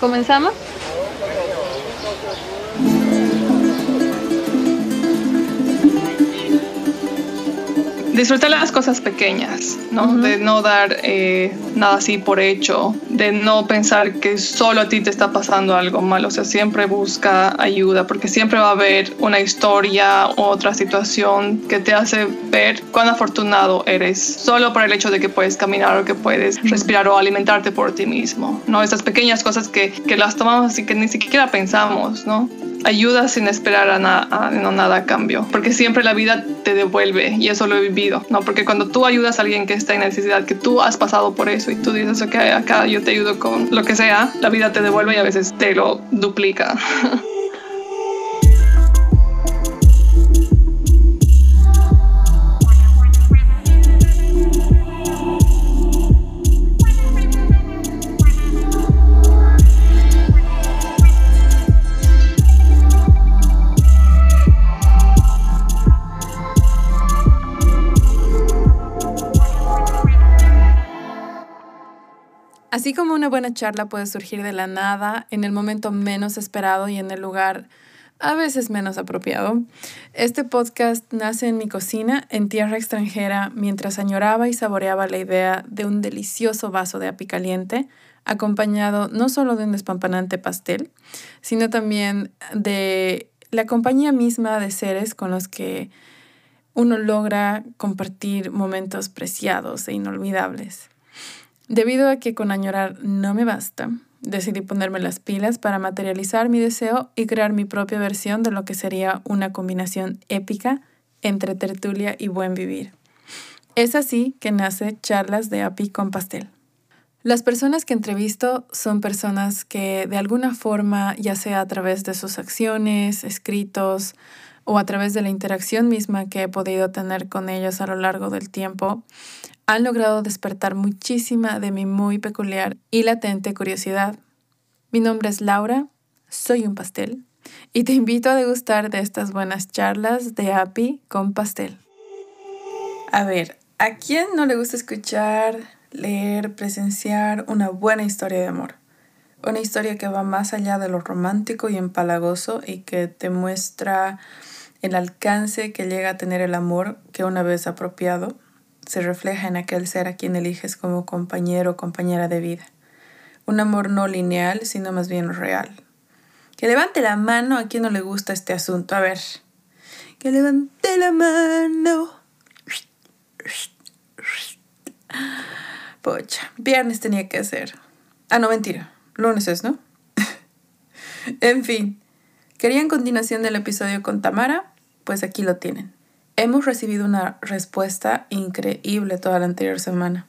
¿Comenzamos? Disfrutar las cosas pequeñas, ¿no? De no dar eh, nada así por hecho, de no pensar que solo a ti te está pasando algo malo, o sea, siempre busca ayuda, porque siempre va a haber una historia u otra situación que te hace ver cuán afortunado eres, solo por el hecho de que puedes caminar o que puedes respirar o alimentarte por ti mismo, ¿no? Estas pequeñas cosas que, que las tomamos así que ni siquiera pensamos, ¿no? Ayuda sin esperar a, nada a cambio, porque siempre la vida te devuelve y eso lo he vivido, ¿no? Porque cuando tú ayudas a alguien que está en necesidad, que tú has pasado por eso y tú dices, ok, acá yo te ayudo con lo que sea, la vida te devuelve y a veces te lo duplica. Así como una buena charla puede surgir de la nada, en el momento menos esperado y en el lugar a veces menos apropiado, este podcast nace en mi cocina en tierra extranjera mientras añoraba y saboreaba la idea de un delicioso vaso de api caliente, acompañado no solo de un despampanante pastel, sino también de la compañía misma de seres con los que uno logra compartir momentos preciados e inolvidables. Debido a que con añorar no me basta, decidí ponerme las pilas para materializar mi deseo y crear mi propia versión de lo que sería una combinación épica entre tertulia y buen vivir. Es así que nace Charlas de API con Pastel. Las personas que entrevisto son personas que de alguna forma, ya sea a través de sus acciones, escritos o a través de la interacción misma que he podido tener con ellos a lo largo del tiempo, han logrado despertar muchísima de mi muy peculiar y latente curiosidad. Mi nombre es Laura, soy un pastel y te invito a degustar de estas buenas charlas de API con pastel. A ver, ¿a quién no le gusta escuchar, leer, presenciar una buena historia de amor? Una historia que va más allá de lo romántico y empalagoso y que te muestra el alcance que llega a tener el amor que una vez apropiado se refleja en aquel ser a quien eliges como compañero o compañera de vida. Un amor no lineal, sino más bien real. Que levante la mano a quien no le gusta este asunto. A ver. Que levante la mano. Pocha, viernes tenía que ser. Ah, no, mentira. Lunes es, ¿no? en fin. ¿Querían continuación del episodio con Tamara? Pues aquí lo tienen. Hemos recibido una respuesta increíble toda la anterior semana.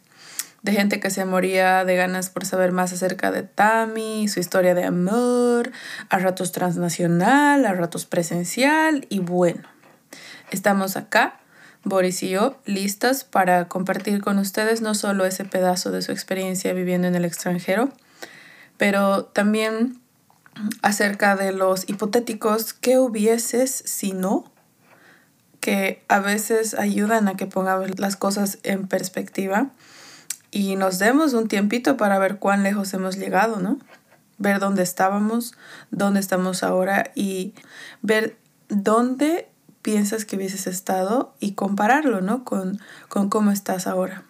De gente que se moría de ganas por saber más acerca de Tami, su historia de amor, a ratos transnacional, a ratos presencial y bueno. Estamos acá, Boris y yo, listas para compartir con ustedes no solo ese pedazo de su experiencia viviendo en el extranjero, pero también acerca de los hipotéticos que hubieses si no que a veces ayudan a que pongamos las cosas en perspectiva y nos demos un tiempito para ver cuán lejos hemos llegado, ¿no? Ver dónde estábamos, dónde estamos ahora y ver dónde piensas que hubieses estado y compararlo, ¿no? Con, con cómo estás ahora.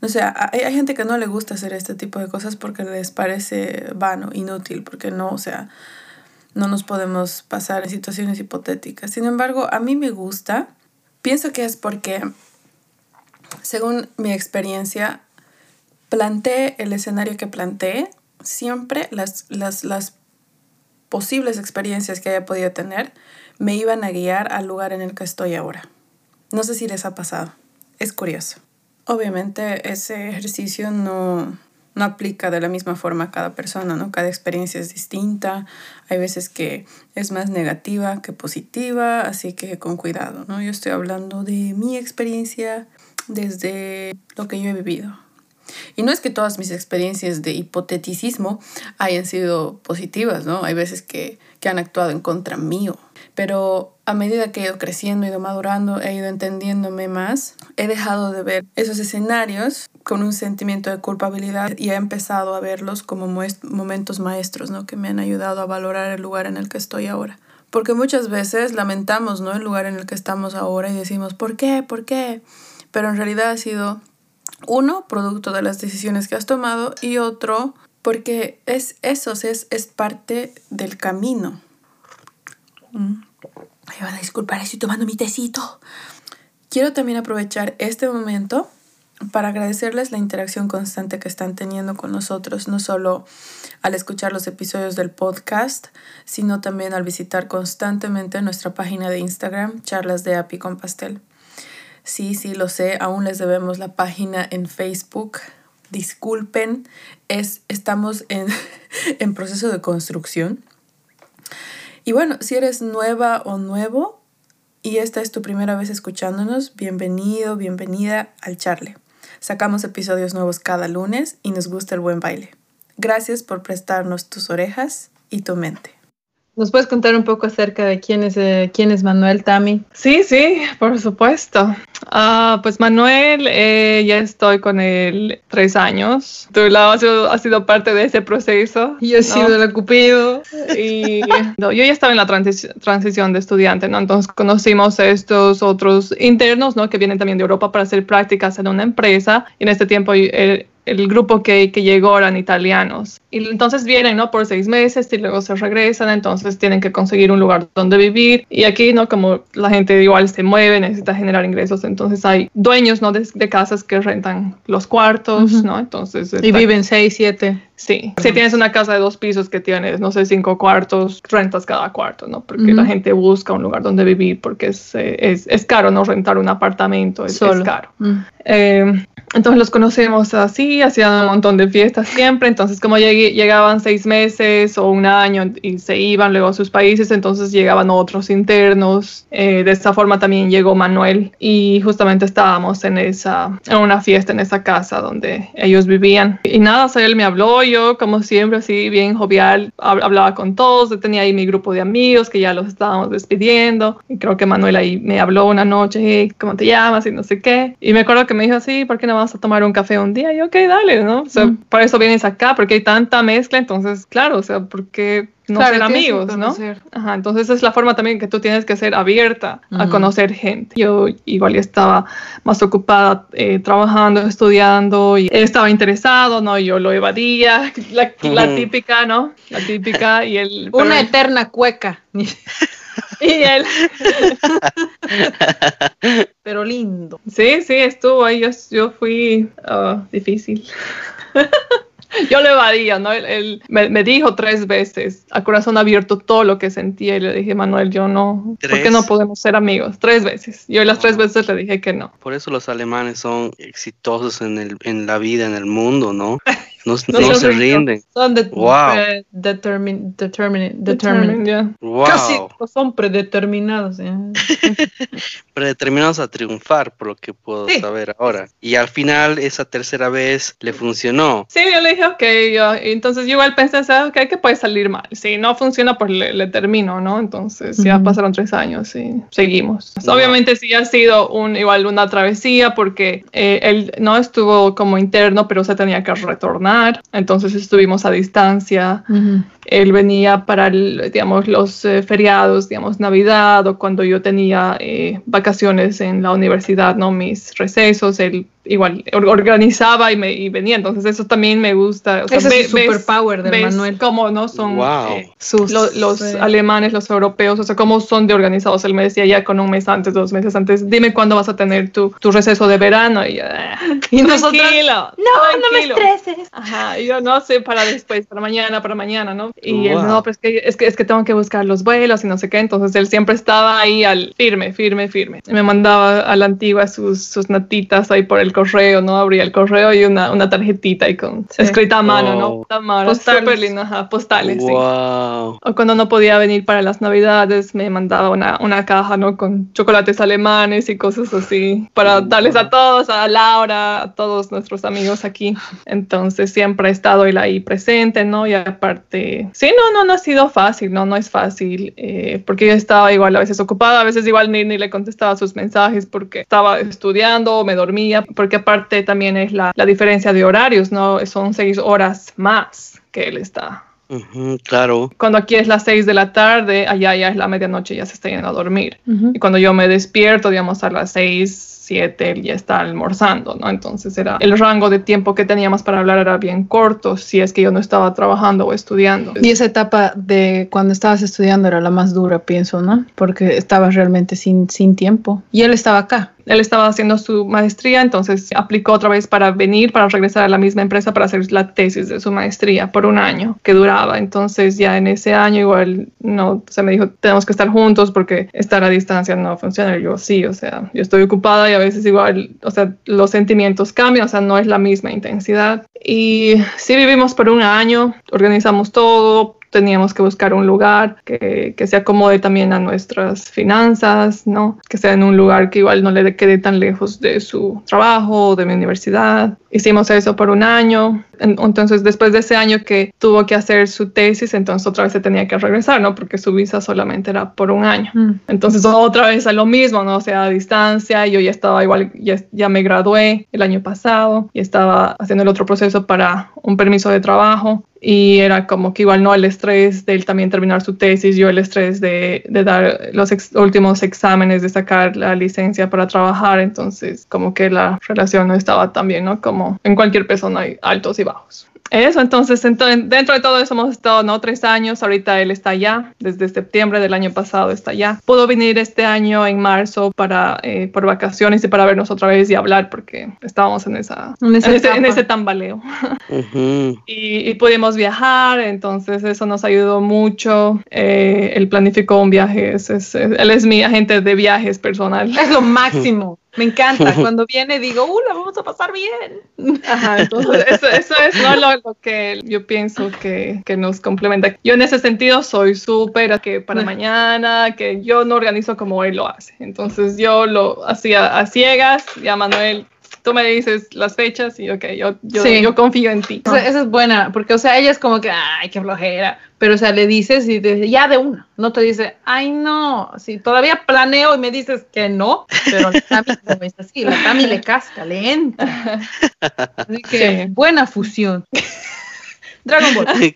O sea, hay, hay, gente que no le gusta hacer este tipo de cosas porque les parece vano, inútil, porque no, o sea, no nos podemos pasar en situaciones hipotéticas. Sin embargo, a mí me gusta. Pienso que es porque, según mi experiencia, planteé el escenario que planteé. Siempre las, las, las posibles experiencias que haya podido tener me iban a guiar al lugar en el que estoy ahora. No sé si les ha pasado. Es curioso. Obviamente ese ejercicio no, no aplica de la misma forma a cada persona, ¿no? Cada experiencia es distinta, hay veces que es más negativa que positiva, así que con cuidado, ¿no? Yo estoy hablando de mi experiencia desde lo que yo he vivido. Y no es que todas mis experiencias de hipoteticismo hayan sido positivas, ¿no? Hay veces que, que han actuado en contra mío. Pero a medida que he ido creciendo, he ido madurando, he ido entendiéndome más, he dejado de ver esos escenarios con un sentimiento de culpabilidad y he empezado a verlos como momentos maestros, ¿no? Que me han ayudado a valorar el lugar en el que estoy ahora. Porque muchas veces lamentamos, ¿no? El lugar en el que estamos ahora y decimos, ¿por qué? ¿Por qué? Pero en realidad ha sido, uno, producto de las decisiones que has tomado y otro, porque es eso, es, es parte del camino. Mm. Me van a disculpar, estoy tomando mi tecito. Quiero también aprovechar este momento para agradecerles la interacción constante que están teniendo con nosotros, no solo al escuchar los episodios del podcast, sino también al visitar constantemente nuestra página de Instagram, charlas de Api con Pastel. Sí, sí, lo sé, aún les debemos la página en Facebook. Disculpen, es, estamos en, en proceso de construcción. Y bueno, si eres nueva o nuevo y esta es tu primera vez escuchándonos, bienvenido, bienvenida al Charle. Sacamos episodios nuevos cada lunes y nos gusta el buen baile. Gracias por prestarnos tus orejas y tu mente. ¿Nos puedes contar un poco acerca de quién es, eh, quién es Manuel Tami? Sí, sí, por supuesto. Ah, pues Manuel, eh, ya estoy con él tres años. Tú has sido, sido parte de ese proceso. Yo he sido el cupido. Y yo ya estaba en la transición de estudiante, ¿no? Entonces conocimos a estos otros internos, ¿no? Que vienen también de Europa para hacer prácticas en una empresa. Y en este tiempo él, el grupo que, que, llegó eran italianos. Y entonces vienen, ¿no? Por seis meses y luego se regresan, entonces tienen que conseguir un lugar donde vivir. Y aquí, ¿no? Como la gente igual se mueve, necesita generar ingresos, entonces hay dueños, ¿no? De, casas que rentan los cuartos, ¿no? Entonces... Y viven seis, siete. Sí, si tienes una casa de dos pisos que tienes, no sé, cinco cuartos, rentas cada cuarto, ¿no? Porque la gente busca un lugar donde vivir porque es, eh, es, es caro, ¿no? Rentar un apartamento es, es caro. Eh, entonces los conocemos así, hacían un montón de fiestas siempre, entonces como llegaban seis meses o un año y se iban luego a sus países, entonces llegaban otros internos, eh, de esta forma también llegó Manuel y justamente estábamos en esa, en una fiesta en esa casa donde ellos vivían y nada, él me habló, yo como siempre así bien jovial, hablaba con todos, tenía ahí mi grupo de amigos que ya los estábamos despidiendo y creo que Manuel ahí me habló una noche, ¿cómo te llamas? y no sé qué, y me acuerdo que me dijo así, ¿por qué no vamos a tomar un café un día? Y ok, dale, ¿no? O sea, para eso vienes acá, porque hay tanta mezcla, entonces, claro, o sea, porque no ser amigos, ¿no? Ajá, entonces es la forma también que tú tienes que ser abierta a conocer gente. Yo igual estaba más ocupada eh, trabajando, estudiando y estaba interesado, ¿no? Yo lo evadía, la, la típica, ¿no? La típica y el... Una eterna cueca. y él. Pero lindo. Sí, sí, estuvo ahí. Yo, yo fui uh, difícil. yo le evadía, ¿no? Él, me, dijo tres veces a corazón abierto todo lo que sentía y le dije, Manuel, yo no, ¿por qué no podemos ser amigos? Tres veces. Yo las tres veces le dije que no. Por eso los alemanes son exitosos en, el, en la vida, en el mundo, ¿no? No, no, se rinden. Son de, wow. determin, determin, wow. Casi son predeterminados. predeterminados a triunfar, por lo que puedo saber ahora. Y al final, esa tercera vez le funcionó. Sí, yo le dije, ok, yo, entonces yo igual pensé, ok, que puede salir mal. Si no funciona, pues le, termino, ¿no? Entonces ya pasaron tres años y seguimos. Obviamente sí ha sido un, igual una travesía porque eh, él no estuvo como interno, pero se tenía que retornar entonces estuvimos a distancia. Él venía para, digamos, los eh, feriados, digamos, Navidad o cuando yo tenía eh, vacaciones en la universidad, ¿no? Mis recesos, él igual organizaba y, me, y venía, entonces eso también me gusta. O sea, Ese es superpower de Manuel. Cómo no son eh, los alemanes, los europeos, o sea, cómo son de organizados. Él me decía ya con un mes antes, dos meses antes, dime cuándo vas a tener tu, tu receso de verano. Y, ah, y nosotros, no, no me estreses. Ajá, y yo no sé, para después, para mañana, para mañana, ¿no? Y él, no, pero es que, es, que, es que tengo que buscar los vuelos y no sé qué, entonces él siempre estaba ahí al firme, firme, firme. Me mandaba a la antigua sus, sus notitas ahí por el correo, ¿no? Abría el correo y una, una tarjetita y con escrita a mano, ¿no? A mano, postales. ajá, postales, sí. O cuando no podía venir para las navidades, me mandaba una, una caja, ¿no? Con chocolates alemanes y cosas así, para darles a todos, a Laura, a todos nuestros amigos aquí. Entonces siempre he estado él ahí presente, ¿no? Y aparte, sí, no, no, no ha sido fácil, no, no es fácil, eh, porque yo estaba igual a veces ocupada, a veces igual ni, ni le contestaba sus mensajes porque estaba estudiando o me dormía, porque aparte también es la, la diferencia de horarios, ¿no? Son seis horas más que él está claro. Cuando aquí es las 6 de la tarde, allá ya es la medianoche, ya se está yendo a dormir. Y cuando yo me despierto, digamos, a las 6, 7, él ya está almorzando, ¿no? Entonces era el rango de tiempo que teníamos para hablar era bien corto, si es que yo no estaba trabajando o estudiando. Y esa etapa de cuando estabas estudiando era la más dura, pienso, ¿no? Porque estabas realmente sin, sin tiempo. Y él estaba acá él estaba haciendo su maestría, entonces aplicó otra vez para venir, para regresar a la misma empresa para hacer la tesis de su maestría por un año que duraba. Entonces ya en ese año igual no, se me dijo, tenemos que estar juntos porque estar a distancia no funciona. Y yo sí, o sea, yo estoy ocupada y a veces igual, o sea, los sentimientos cambian, o sea, no es la misma intensidad. Y sí vivimos por un año, organizamos todo, teníamos que buscar un lugar que, que, se acomode también a nuestras finanzas, ¿no? Que sea en un lugar que igual no le quede tan lejos de su trabajo o de mi universidad. Hicimos eso por un año. Entonces, después de ese año que tuvo que hacer su tesis, entonces otra vez se tenía que regresar, ¿no? Porque su visa solamente era por un año. Mm. Entonces, otra vez a lo mismo, ¿no? O sea, a distancia. Yo ya estaba igual, ya, ya me gradué el año pasado y estaba haciendo el otro proceso para un permiso de trabajo y era como que igual no el estrés de él también terminar su tesis, yo el estrés de, de dar los últimos exámenes, de sacar la licencia para trabajar, entonces como que la relación no estaba tan bien, ¿no? Como en cualquier persona hay altos y bajos. Eso, entonces, dentro de todo eso hemos estado, ¿no? Tres años, ahorita él está allá, desde septiembre del año pasado está allá. Pudo venir este año en marzo para, eh, por vacaciones y para vernos otra vez y hablar porque estábamos en, esa, en, ese, tambaleo. y, pudimos viajar, entonces eso nos ayudó mucho. Eh, él planificó un viaje, él es mi agente de viajes personal. Es lo máximo. Me encanta. Cuando viene digo, ¡uh, la vamos a pasar bien! Ajá, entonces eso, eso es ¿no? lo, que yo pienso que, que, nos complementa. Yo en ese sentido soy súper que para mañana, que yo no organizo como él lo hace. Entonces yo lo hacía a ciegas y a Manuel tú me dices las fechas y ok, yo, yo, yo confío en ti. Esa, es buena, porque, o sea, ella es como que, ay, qué flojera, pero, o sea, le dices y te dice, ya de una, no te dice, ay, no, si todavía planeo y me dices que no, pero la Tami no es así, la Tami le casca, le entra. Así que, buena fusión. Dragon Ball.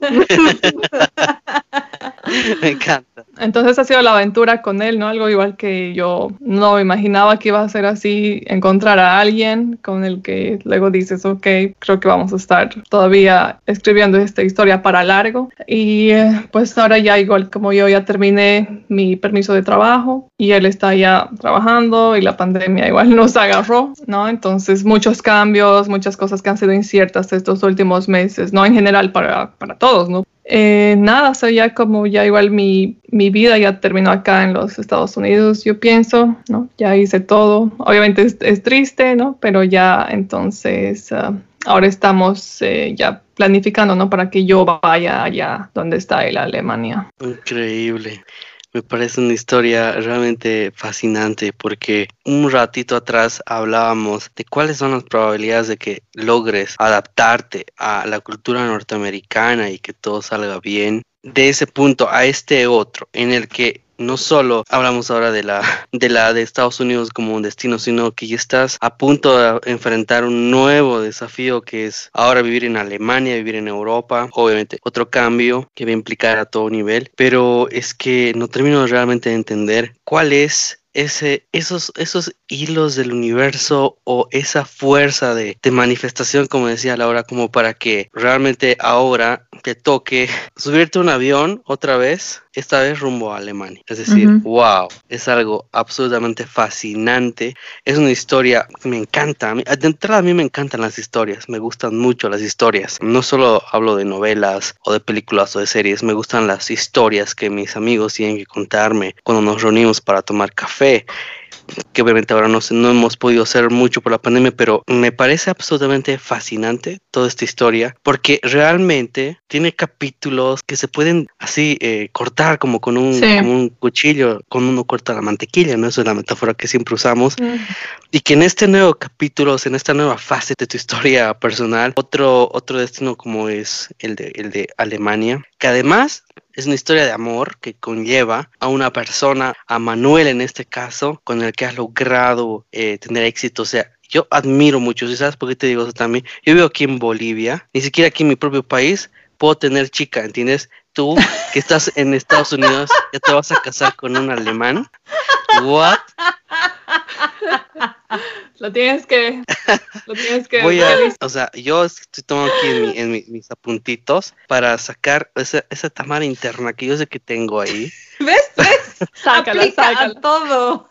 Me encanta. Entonces ha sido la aventura con él, ¿no? Algo igual que yo no imaginaba que iba a ser así, encontrar a alguien con el que luego dices, ok, creo que vamos a estar todavía escribiendo esta historia para largo. Y eh, pues ahora ya igual como yo ya terminé mi permiso de trabajo y él está ya trabajando y la pandemia igual nos agarró, ¿no? Entonces muchos cambios, muchas cosas que han sido inciertas estos últimos meses, ¿no? En general para, para todos, ¿no? Eh, nada, o sea, ya como ya igual mi, mi, vida ya terminó acá en los Estados Unidos, yo pienso, ¿no? Ya hice todo. Obviamente es, triste, ¿no? Pero ya entonces ah, ahora estamos eh, ya planificando, ¿no? Para que yo vaya allá donde está él, Alemania. Increíble. Me parece una historia realmente fascinante porque un ratito atrás hablábamos de cuáles son las probabilidades de que logres adaptarte a la cultura norteamericana y que todo salga bien. De ese punto a este otro, en el que no solo hablamos ahora de la, de la de Estados Unidos como un destino, sino que ya estás a punto de enfrentar un nuevo desafío que es ahora vivir en Alemania, vivir en Europa, obviamente otro cambio que va a implicar a todo nivel, pero es que no termino realmente de entender cuál es ese, esos, esos hilos del universo o esa fuerza de, de, manifestación, como decía Laura, como para que realmente ahora te toque subirte a un avión otra vez, esta vez rumbo a Alemania. Es decir, wow, es algo absolutamente fascinante. Es una historia que me encanta. De entrada a mí me encantan las historias, me gustan mucho las historias. No solo hablo de novelas o de películas o de series, me gustan las historias que mis amigos tienen que contarme cuando nos reunimos para tomar café que obviamente ahora no, no hemos podido hacer mucho por la pandemia, pero me parece absolutamente fascinante toda esta historia porque realmente tiene capítulos que se pueden así eh, cortar como con un, un cuchillo, con uno corta la mantequilla, ¿no? Esa es la metáfora que siempre usamos. Mm. Y que en este nuevo capítulo, en esta nueva fase de tu historia personal, otro, otro destino como es el de, el de Alemania, que además es una historia de amor que conlleva a una persona, a Manuel en este caso, con el que has logrado eh, tener éxito. O sea, yo admiro mucho, ¿sí ¿sabes por qué te digo eso también? Yo vivo aquí en Bolivia, ni siquiera aquí en mi propio país puedo tener chica, ¿entiendes? Tú que estás en Estados Unidos, ya te vas a casar con un alemán. What? Lo tienes que. Lo tienes que. Voy a, o sea, yo estoy tomando aquí en, mi, en mi, mis apuntitos para sacar esa, esa tamara interna que yo sé que tengo ahí. ¿Ves? ¿Ves? Sácala, Aplica sácala. a todo.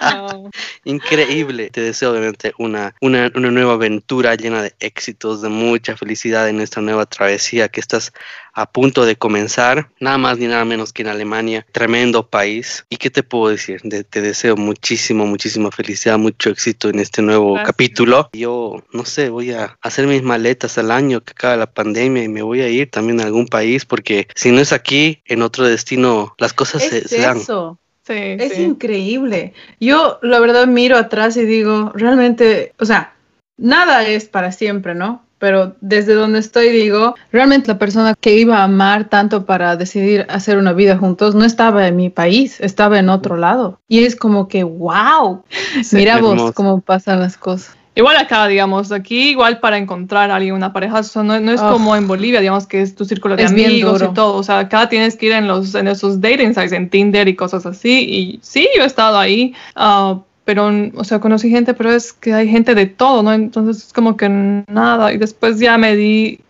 No. Increíble. Te deseo obviamente una, una, una nueva aventura llena de éxitos, de mucha felicidad en esta nueva travesía que estás a punto de comenzar. Nada más ni nada menos que en Alemania. Tremendo país. ¿Y qué te puedo decir? De- te deseo muchísimo, muchísima felicidad, mucho éxito en este nuevo Gracias. capítulo. Yo, no sé, voy a hacer mis maletas al año que acaba la pandemia y me voy a ir también a algún país porque si no es aquí, en otro destino, las cosas se, Es se dan. eso. Sí, Es sí. increíble. Yo, la verdad, miro atrás y digo, realmente, o sea, nada es para siempre, ¿no? Pero desde donde estoy digo, realmente la persona que iba a amar tanto para decidir hacer una vida juntos no estaba en mi país, estaba en otro lado. Y es como que, wow, Sí. mira vos Hermoso. cómo pasan las cosas. Igual acá, digamos, aquí igual para encontrar a alguien, una pareja, no, no es Oh. como en Bolivia, digamos que es tu círculo de Es amigos y todo. O sea, acá tienes que ir en los en esos dating sites, en Tinder y cosas así. Y sí, yo he estado ahí, ah, pero, o sea, conocí gente, pero es que hay gente de todo, ¿no? Entonces es como que nada. Y después ya me di,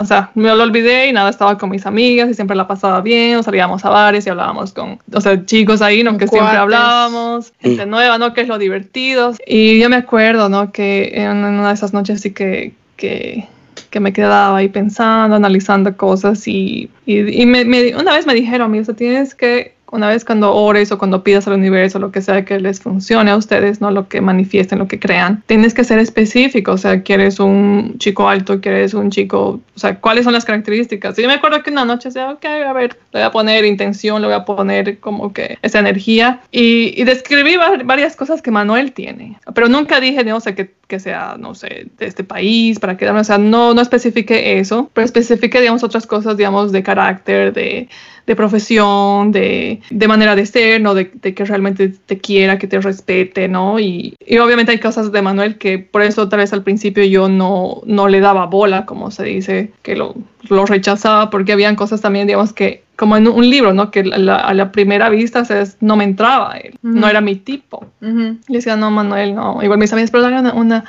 o sea, me lo olvidé y nada, estaba con mis amigas y siempre la pasaba bien, o salíamos a bares y hablábamos con, o sea, chicos ahí, ¿no? Que siempre cuates. hablábamos, gente nueva, ¿no? Que es lo divertido. Y yo me acuerdo, ¿no? Que en una de esas noches sí que, que, que me quedaba ahí pensando, analizando cosas y, y, y me, me- una vez me dijeron a mí, o sea, tienes que, una vez cuando ores o cuando pidas al universo, lo que sea que les funcione a ustedes, no lo que manifiesten, lo que crean, tienes que ser específico, o sea, quieres un chico alto, quieres un chico, o sea, ¿cuáles son las características? Y yo me acuerdo que una noche decía, ok, a ver, le voy a poner intención, le voy a poner como que esa energía y, y describí va- varias cosas que Manuel tiene, pero nunca dije, no sé, que, que sea, no sé, de este país, para quedarme, o sea, no, no especifique eso, pero especifique, digamos, otras cosas, digamos, de carácter, de, de profesión, de, de manera de ser, ¿no? De, de que realmente te quiera, que te respete, ¿no? Y, y obviamente hay cosas de Manuel que por eso tal vez al principio yo no, no le daba bola, como se dice, que lo, lo rechazaba, porque habían cosas también, digamos, que como en un libro, ¿no? Que la- a la primera vista no me entraba él, no era mi tipo. Y decía, no, Manuel, no. Igual mis amigas, pero una, una,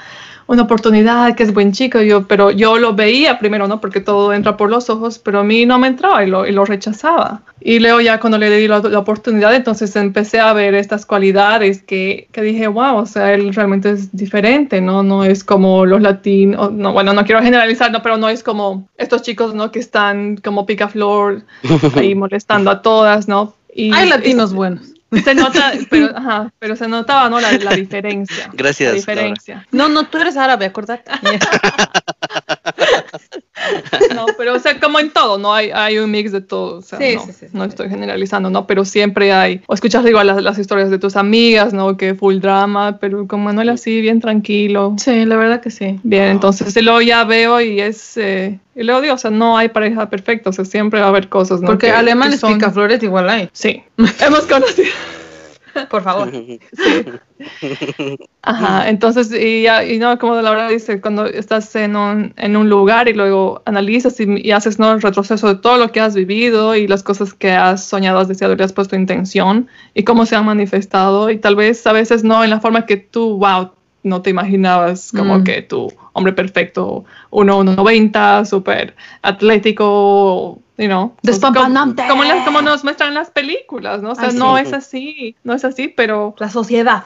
una oportunidad, que es buen chico. Yo, pero yo lo veía primero, ¿no? Porque todo entra por los ojos, pero a mí no me entraba y lo, y lo rechazaba. Y luego ya cuando le di la, la oportunidad, entonces empecé a ver estas cualidades que, que dije, wow, o sea, él realmente es diferente, ¿no? No es como los latinos, no, bueno, no quiero generalizar, no, pero no es como estos chicos, ¿no? Que están como picaflor ahí molestando a todas, ¿no? Y Hay latinos es- buenos. Se nota, pero, ajá, pero se notaba, ¿no? La, la diferencia. Gracias, La diferencia. No, no, tú eres árabe, acordate. No, pero, o sea, como en todo, ¿no? Hay, hay un mix de todo. O sea, Sí, no, sí, sí, sí, no estoy generalizando, ¿no? Pero siempre hay. O escuchas igual las, las historias de tus amigas, ¿no? Que full drama, pero con Manuel así, bien tranquilo. Sí, la verdad que sí. Bien, entonces y luego ya veo y es. eh, y luego digo, o sea, no hay pareja perfecta, o sea, siempre va a haber cosas, ¿no? Porque Que- alemanes que son- picaflores igual hay. Sí, hemos conocido. Por favor. Ajá, entonces, y, ya, y no, como la verdad dice, cuando estás en un, en un lugar y luego analizas y, y haces ¿no? el retroceso de todo lo que has vivido y las cosas que has soñado, has deseado y le has puesto intención y cómo se han manifestado y tal vez a veces no en la forma que tú, wow, no te imaginabas como Mm. que tu hombre perfecto, 1,90, súper atlético, you know, Despampanante. Como, como, las- como nos muestran las películas, ¿no? O sea, Ay, no sí. es así, no es así, pero La sociedad.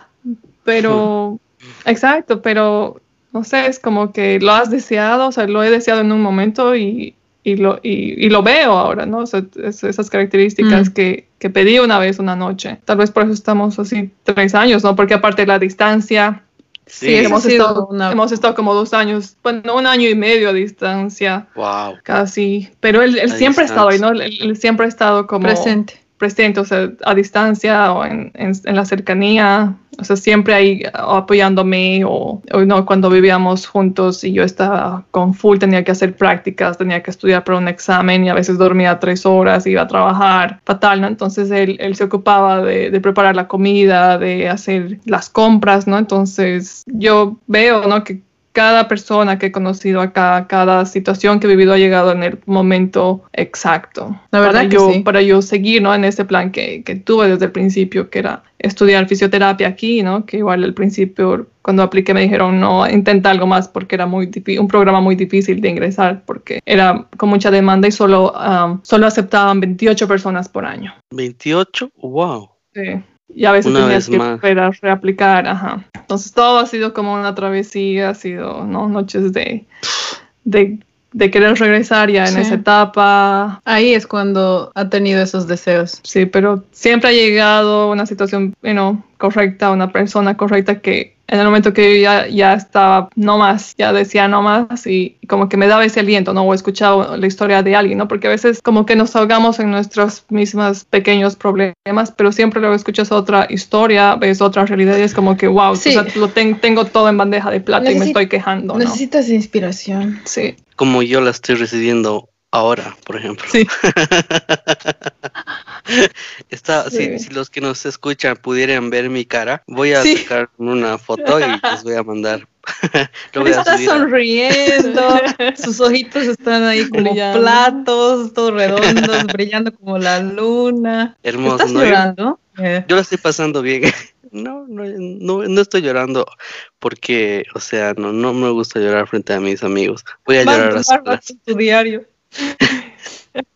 pero, exacto, pero no sé, es como que lo has deseado, o sea, lo he deseado en un momento y, y, lo, y, y lo veo ahora, ¿no? O sea, es- esas características Mm. que, que pedí una vez, una noche. Tal vez por eso estamos así tres años, ¿no? Porque aparte de la distancia, Sí, hemos, estado, una- hemos estado como dos años, bueno, un año y medio a distancia, Wow. casi. Pero él, él siempre ha estado ahí, ¿no? él siempre ha estado como Presente. Presente, o sea, a distancia o en, en, la cercanía, o sea, siempre ahí apoyándome o, o, no, cuando vivíamos juntos y yo estaba con full, tenía que hacer prácticas, tenía que estudiar para un examen y a veces dormía tres horas, iba a trabajar fatal, ¿no? Entonces él, él se ocupaba de, de, preparar la comida, de hacer las compras, ¿no? Entonces yo veo, ¿no? Que cada persona que he conocido acá, cada situación que he vivido ha llegado en el momento exacto. La verdad para que yo, sí. Para yo seguir, ¿no? En ese plan que, que, tuve desde el principio, que era estudiar fisioterapia aquí, ¿no? Que igual al principio, cuando apliqué, me dijeron, no, intenta algo más porque era muy un programa muy difícil de ingresar porque era con mucha demanda y solo, um, solo aceptaban 28 personas por año. ¿28? ¡Wow! Sí y a veces Una tenías que más. esperar, reaplicar, ajá. Entonces todo ha sido como una travesía, ha sido ¿no? noches de, de, de querer regresar ya en Sí. esa etapa. Ahí es cuando ha tenido esos deseos. Sí, pero siempre ha llegado una situación you know, correcta, una persona correcta que en el momento que yo ya, ya estaba no más, ya decía no más y como que me daba ese aliento, ¿no? O he escuchado la historia de alguien, ¿no? Porque a veces como que nos ahogamos en nuestros mismos pequeños problemas, pero siempre luego escuchas otra historia, ves otra realidad y es como que, wow, Sí. o sea, lo ten- tengo todo en bandeja de plata y me estoy quejando, ¿no? Necesitas inspiración. Sí, Como yo la estoy recibiendo ahora, por ejemplo. sí. Está, si- Sí. si, los que nos escuchan pudieran ver mi cara, voy a Sí. sacar una foto y les voy a mandar. Lo voy a Está subir sonriendo, sus ojitos están ahí como Brillando. platos, todos redondos, brillando como la luna. Hermoso, ¿Estás ¿no? Yo- llorando? Yo la estoy pasando bien. No, no, no, no estoy llorando porque, o sea, no, no me gusta llorar frente a mis amigos. Voy a llorar a solas. en tu diario.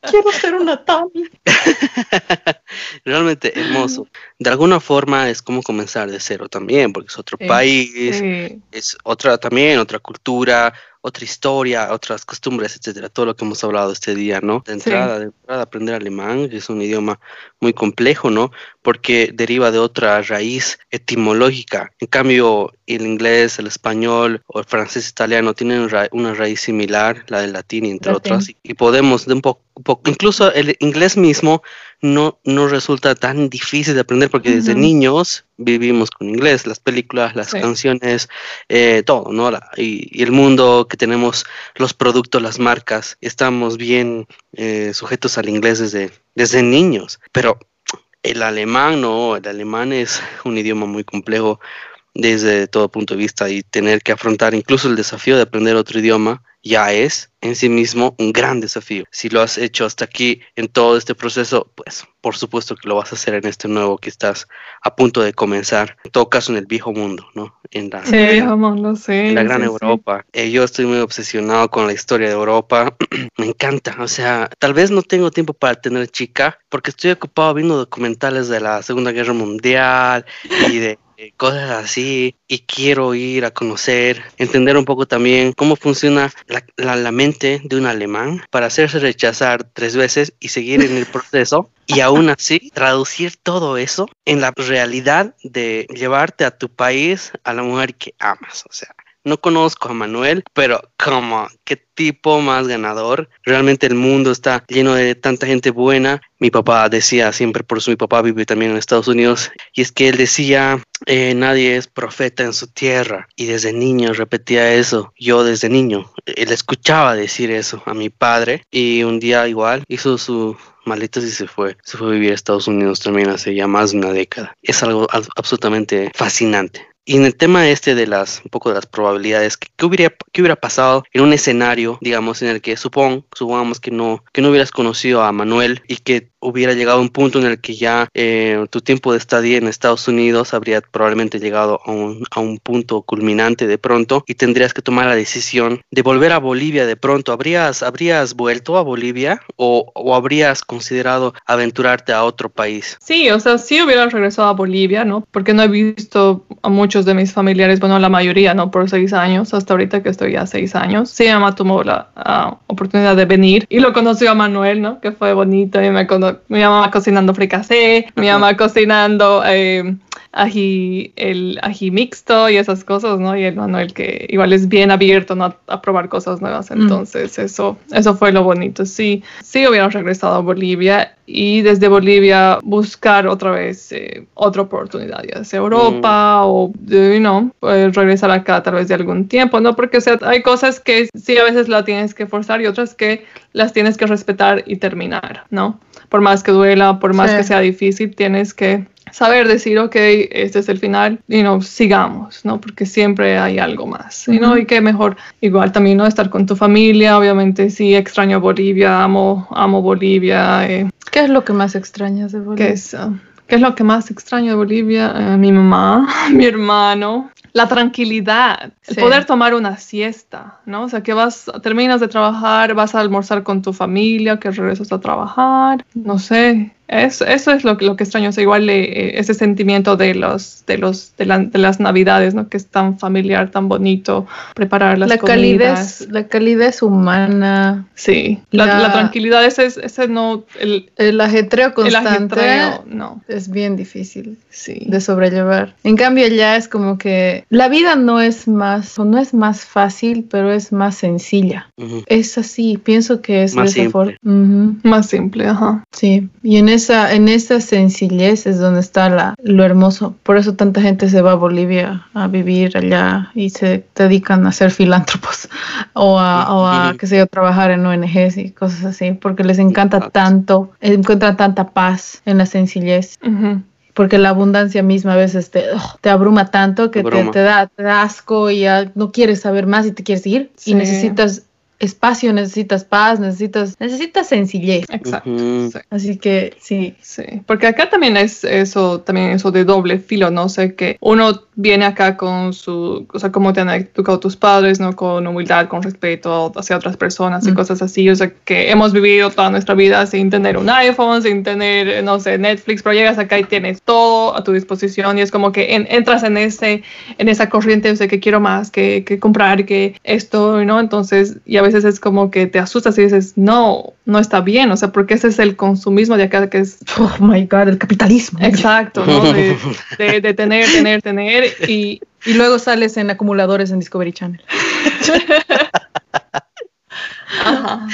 Quiero ser una Tami. Realmente hermoso. De alguna forma es como comenzar de cero también, porque es otro Sí, país, Sí. es otra también, otra cultura, otra historia, otras costumbres, etcétera, todo lo que hemos hablado este día, ¿no? De Sí. entrada, de entrada aprender alemán, que es un idioma muy complejo, ¿no? Porque deriva de otra raíz etimológica. En cambio, el inglés, el español o el francés italiano tienen ra- una raíz similar, la del latín, entre Latín. otras, y, podemos de un poco, incluso el inglés mismo no, no resulta tan difícil de aprender porque desde niños vivimos con inglés, las películas, las Sí. canciones, eh, todo, ¿no? La- y, y el mundo que tenemos, los productos, las marcas, estamos bien eh, sujetos al inglés desde, desde niños. Pero el alemán, no, el alemán es un idioma muy complejo desde todo punto de vista y tener que afrontar incluso el desafío de aprender otro idioma ya es en sí mismo un gran desafío. Si lo has hecho hasta aquí en todo este proceso, pues por supuesto que lo vas a hacer en este nuevo que estás a punto de comenzar. En todo caso en el viejo mundo, ¿no? En la, Sí, viejo mundo, sí. en la gran sí. Europa. Eh, yo estoy muy obsesionado con la historia de Europa. Me encanta. O sea, tal vez no tengo tiempo para tener chica porque estoy ocupado viendo documentales de la Segunda Guerra Mundial y de cosas así y quiero ir a conocer, entender un poco también cómo funciona la, la- la mente de un alemán para hacerse rechazar tres veces y seguir en el proceso y aún así traducir todo eso en la realidad de llevarte a tu país a la mujer que amas. O sea, no conozco a Manuel, pero como, qué tipo más ganador. Realmente el mundo está lleno de tanta gente buena. Mi papá decía siempre, por eso mi papá vive también en Estados Unidos, y es que él decía, eh, nadie es profeta en su tierra. Y desde niño repetía eso. Yo desde niño, él escuchaba decir eso a mi padre, y un día igual hizo su maletas y se fue. Se fue a vivir a Estados Unidos también hace ya más de una década. Es algo ab- absolutamente fascinante. Y en el tema este de las, un poco de las probabilidades, ¿qué, hubiera, qué hubiera pasado en un escenario, digamos, en el que supongamos que no, que no hubieras conocido a Manuel y que hubiera llegado a un punto en el que ya eh, tu tiempo de estadía en Estados Unidos habría probablemente llegado a un, a un punto culminante de pronto y tendrías que tomar la decisión de volver a Bolivia de pronto. ¿Habrías, habrías vuelto a Bolivia o, o habrías considerado aventurarte a otro país? Sí, o sea, sí hubiera regresado a Bolivia, ¿no? Porque no he visto a muchos de mis familiares, bueno, la mayoría, ¿no? Por seis años, hasta ahorita que estoy ya seis años. Sí, mamá tomó la ah, oportunidad de venir y lo conoció a Manuel, ¿no? Que fue bonito y me mi mamá cocinando fricasé, mi mamá cocinando eh, ají, el ají mixto y esas cosas, ¿no? Y el Manuel que igual es bien abierto, ¿no? A, probar cosas nuevas. Mm. Entonces, eso, eso fue lo bonito. Sí, sí hubiera regresado a Bolivia y desde Bolivia buscar otra vez eh, otra oportunidad, ya sea Europa o, you know, pues, regresar acá a través de algún tiempo, ¿no? Porque, o sea, hay cosas que sí a veces la tienes que forzar y otras que las tienes que respetar y terminar, ¿no? Por más que duela, por más Sí. que sea difícil, tienes que saber decir, ok, este es el final, y no sigamos, ¿no? Porque siempre hay algo más, y no, Ujú. y que mejor igual también, ¿no? Estar con tu familia, obviamente sí, extraño Bolivia, amo, amo Bolivia, eh, ¿Qué es lo que más extrañas de Bolivia? ¿qué es, ah, ¿qué es lo que más extraño de Bolivia? Eh, mi mamá, mi hermano, la tranquilidad, el Sí. poder tomar una siesta, ¿no? O sea, que vas, terminas de trabajar, vas a almorzar con tu familia, que regresas a trabajar, no sé. Eso, eso es lo, que- lo que extraño, o sea, igual eh, ese sentimiento de los, de los, de, la- de las navidades, ¿no? Que es tan familiar, tan bonito, preparar las la comidas. calidez, la calidez humana, Sí, la, La- la tranquilidad, ese, es- ese no, el, el ajetreo el constante ajetreo, no, es bien difícil sí. de sobrellevar. En cambio allá es como que la vida no es más, o no es más fácil, pero es más sencilla. Es así, pienso que es Más de esa simple. Ujú. Más simple, ajá. Sí, y en esa, en esa sencillez es donde está la, lo hermoso. Por eso tanta gente se va a Bolivia a vivir allá y se dedican a ser filántropos o a, o a qué sé yo, trabajar en ONGs y cosas así, porque les encanta tanto, encuentran tanta paz en la sencillez. Ujú. Porque la abundancia misma a veces te, ugh, te abruma tanto que te, te da, te da asco y ya no quieres saber más y te quieres ir. Sí. Y necesitas espacio, necesitas paz, necesitas, necesitas sencillez. Exacto. Ujú. sí. Así que sí, Sí, porque acá también es eso, también eso de doble filo, no sé, que uno viene acá con su, o sea, como te han educado tus padres, ¿no? Con humildad, con respeto hacia otras personas y Mm. cosas así, o sea, que hemos vivido toda nuestra vida sin tener un iPhone, sin tener, no sé, Netflix, pero llegas acá y tienes todo a tu disposición y es como que en- entras en ese, en esa corriente, o sea, que quiero más, que, que comprar, que esto, ¿no? Entonces, y a veces es como que te asustas y dices, no, no está bien, o sea, porque ese es el consumismo de acá que es oh my god, el capitalismo. Exacto, ¿no? De, de- de tener, tener, tener y Y luego sales en acumuladores en Discovery Channel. ajá.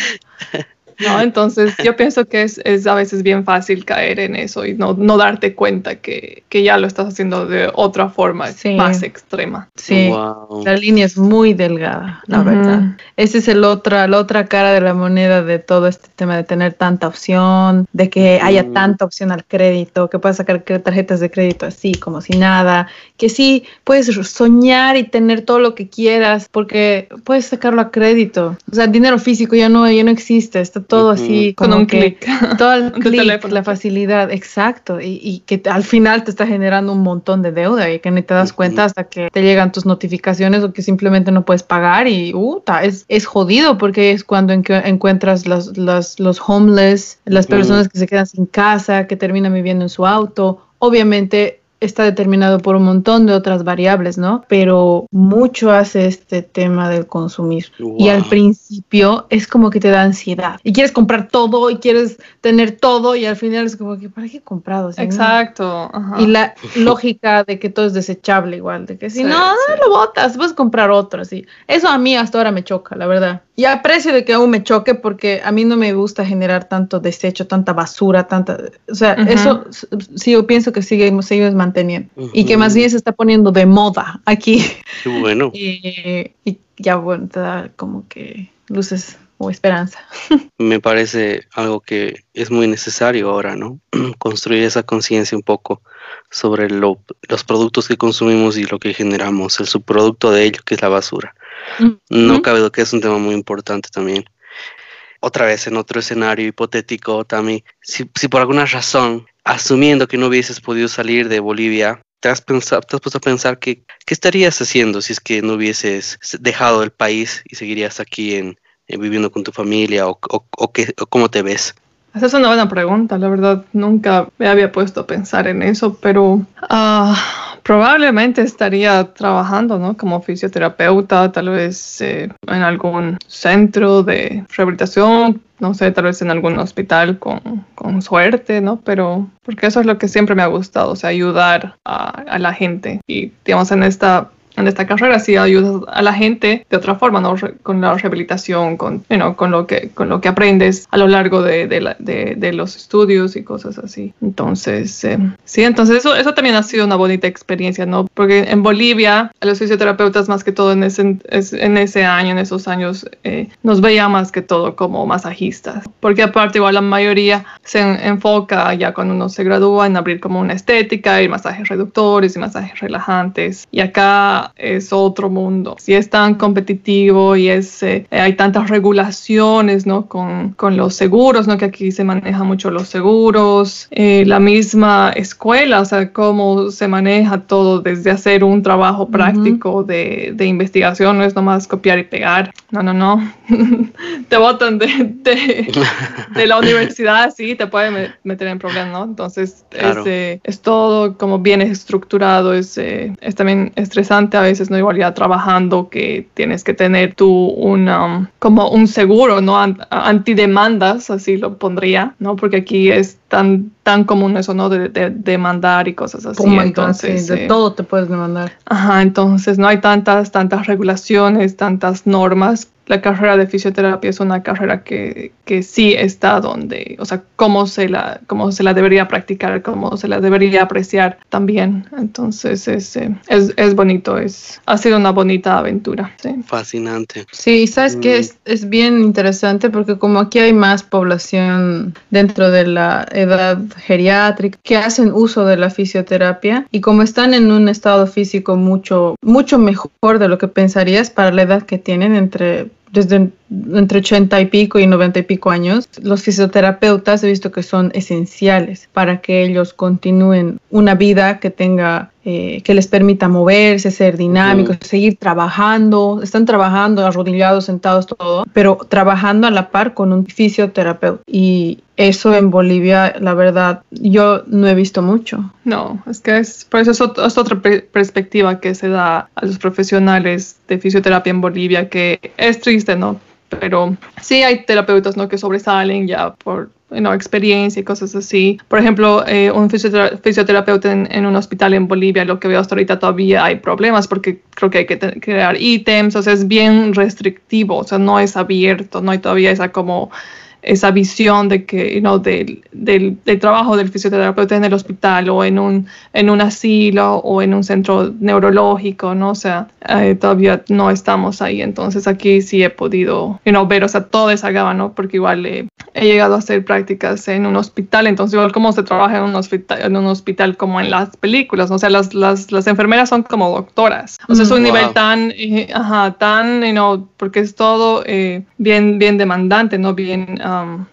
No, entonces yo pienso que es, es a veces bien fácil caer en eso y no, no darte cuenta que, que ya lo estás haciendo de otra forma Sí. más extrema. Sí, Wow. la línea es muy delgada, la verdad. Esa es el otra, la otra cara de la moneda de todo este tema de tener tanta opción, de que haya tanta opción al crédito, que puedas sacar tarjetas de crédito así como si nada, que sí puedes soñar y tener todo lo que quieras porque puedes sacarlo a crédito. O sea, el dinero físico ya no, ya no existe, está todo Ujú. así Con un que- clic. todo el En clic, la facilidad, exacto, y, y que al final te está generando un montón de deuda y que ni te das Ujú. cuenta hasta que te llegan tus notificaciones o que simplemente no puedes pagar y uh, ta, es, es jodido porque es cuando encu- encuentras los, los, los homeless, las personas que se quedan sin casa, que terminan viviendo en su auto, obviamente está determinado por un montón de otras variables, ¿no? Pero mucho hace este tema del consumir. Y al principio es como que te da ansiedad. Y quieres comprar todo y quieres tener todo y al final es como que, ¿para qué he comprado? Si no- Exacto. ajá. Y la lógica de que todo es desechable igual, de que si Sí, no, no lo botas, puedes comprar otro, así. Eso a mí hasta ahora me choca, la verdad. Y aprecio de que aún me choque porque a mí no me gusta generar tanto desecho, tanta basura, tanta... O sea, eso sí yo pienso que sigue, seguimos manteniendo. Y que más bien se está poniendo de moda aquí. Qué bueno. Y, y ya, bueno, te da como que luces o esperanza. Me parece algo que es muy necesario ahora, ¿no? Construir esa conciencia un poco sobre lo- los productos que consumimos y lo que generamos, el subproducto de ello, que es la basura. No cabe duda que es un tema muy importante también. Otra vez, en otro escenario hipotético, Tami, si, si por alguna razón, asumiendo que no hubieses podido salir de Bolivia, ¿te has, pensado, te has puesto a pensar que, qué estarías haciendo si es que no hubieses dejado el país y seguirías aquí en, en viviendo con tu familia o, o, o qué- o cómo te ves? Esa es una buena pregunta, la verdad nunca me había puesto a pensar en eso, pero ah, probablemente estaría trabajando ¿no? como fisioterapeuta, tal vez eh, en algún centro de rehabilitación, no sé, tal vez en algún hospital con, con suerte, ¿no? Pero porque eso es lo que siempre me ha gustado, o sea, ayudar a, a la gente y digamos en esta en esta carrera sí ayudas a la gente de otra forma, ¿no? Con la rehabilitación, con, you con, lo, que, con lo que aprendes a lo largo de, de, de, los estudios y cosas así. Entonces, eh, sí, entonces eso, eso también ha sido una bonita experiencia, ¿no? Porque en Bolivia, a los fisioterapeutas más que todo en ese, en ese año, en esos años, eh, nos veía más que todo como masajistas. Porque aparte igual la mayoría se enfoca ya cuando uno se gradúa en abrir como una estética y masajes reductores y masajes relajantes. Y acá es otro mundo. Si es tan competitivo y es, eh, hay tantas regulaciones, ¿no? Con, con, los seguros, ¿no? Que aquí se maneja mucho los seguros, eh, la misma escuela, o sea, cómo se maneja todo desde hacer un trabajo práctico de, de, investigación, no es nomás copiar y pegar. No, no, no. te botan de, de, de, la universidad, sí, te pueden meter en problemas, ¿no? Entonces, es, eh, es, todo como bien estructurado, es, es también estresante a veces, ¿no? Igual ya trabajando que tienes que tener tú una, como un seguro, ¿no? Antidemandas, así lo pondría, ¿no? Porque aquí es tan, tan común eso, ¿no? De, demandar y cosas así. entonces, de eh, todo te puedes demandar. Ajá, entonces no hay tantas, tantas regulaciones, tantas normas la carrera de fisioterapia es una carrera que, que, sí está donde, o sea, cómo se, la, cómo se la debería practicar, cómo se la debería apreciar también. Entonces es, eh, es, es bonito, es, ha sido una bonita aventura. Fascinante. Sí, sabes que mm. es, es bien interesante porque como aquí hay más población dentro de la edad geriátrica que hacen uso de la fisioterapia y como están en un estado físico mucho, mucho mejor de lo que pensarías para la edad que tienen entre desde entre 80 y pico y 90 y pico años, los fisioterapeutas he visto que son esenciales para que ellos continúen una vida que tenga, eh, que les permita moverse, ser dinámicos, seguir trabajando, están trabajando arrodillados, sentados, todo, pero trabajando a la par con un fisioterapeuta. Y eso en Bolivia, la verdad, yo no he visto mucho. No, es que es, por eso es, otra perspectiva que se da a los profesionales de fisioterapia en Bolivia, que es triste, ¿no? Pero sí hay terapeutas ¿no? que sobresalen ya por ¿no? experiencia y cosas así. Por ejemplo, eh, un fisioterapeuta en, un hospital en Bolivia, lo que veo hasta ahorita todavía hay problemas porque creo que hay que crear ítems, o sea, es bien restrictivo, o sea, no es abierto, no hay todavía esa como esa visión de que, you del, del, trabajo del fisioterapeuta en el hospital o en un, en un asilo o en un centro neurológico, ¿no? O sea, eh, todavía no estamos ahí. Entonces aquí sí he podido, you ver, o sea, toda esa gama, ¿no? Porque igual he llegado a hacer prácticas en un hospital, entonces igual como se trabaja en un hospital, en un hospital como en las películas, o sea, las, las, las enfermeras son como doctoras. O sea, es un mm, nivel tan, eh, ajá, tan, you know, porque es todo eh, bien, bien demandante, ¿no? Bien... Um,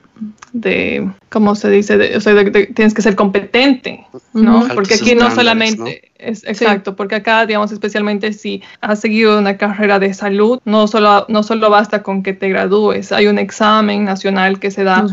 de, ¿cómo se dice? o sea, tienes que ser competente, ¿no? Porque aquí no solamente, es, exacto, porque acá, digamos, especialmente si has seguido una carrera de salud, no solo, no solo basta con que te gradúes, hay un examen nacional que se da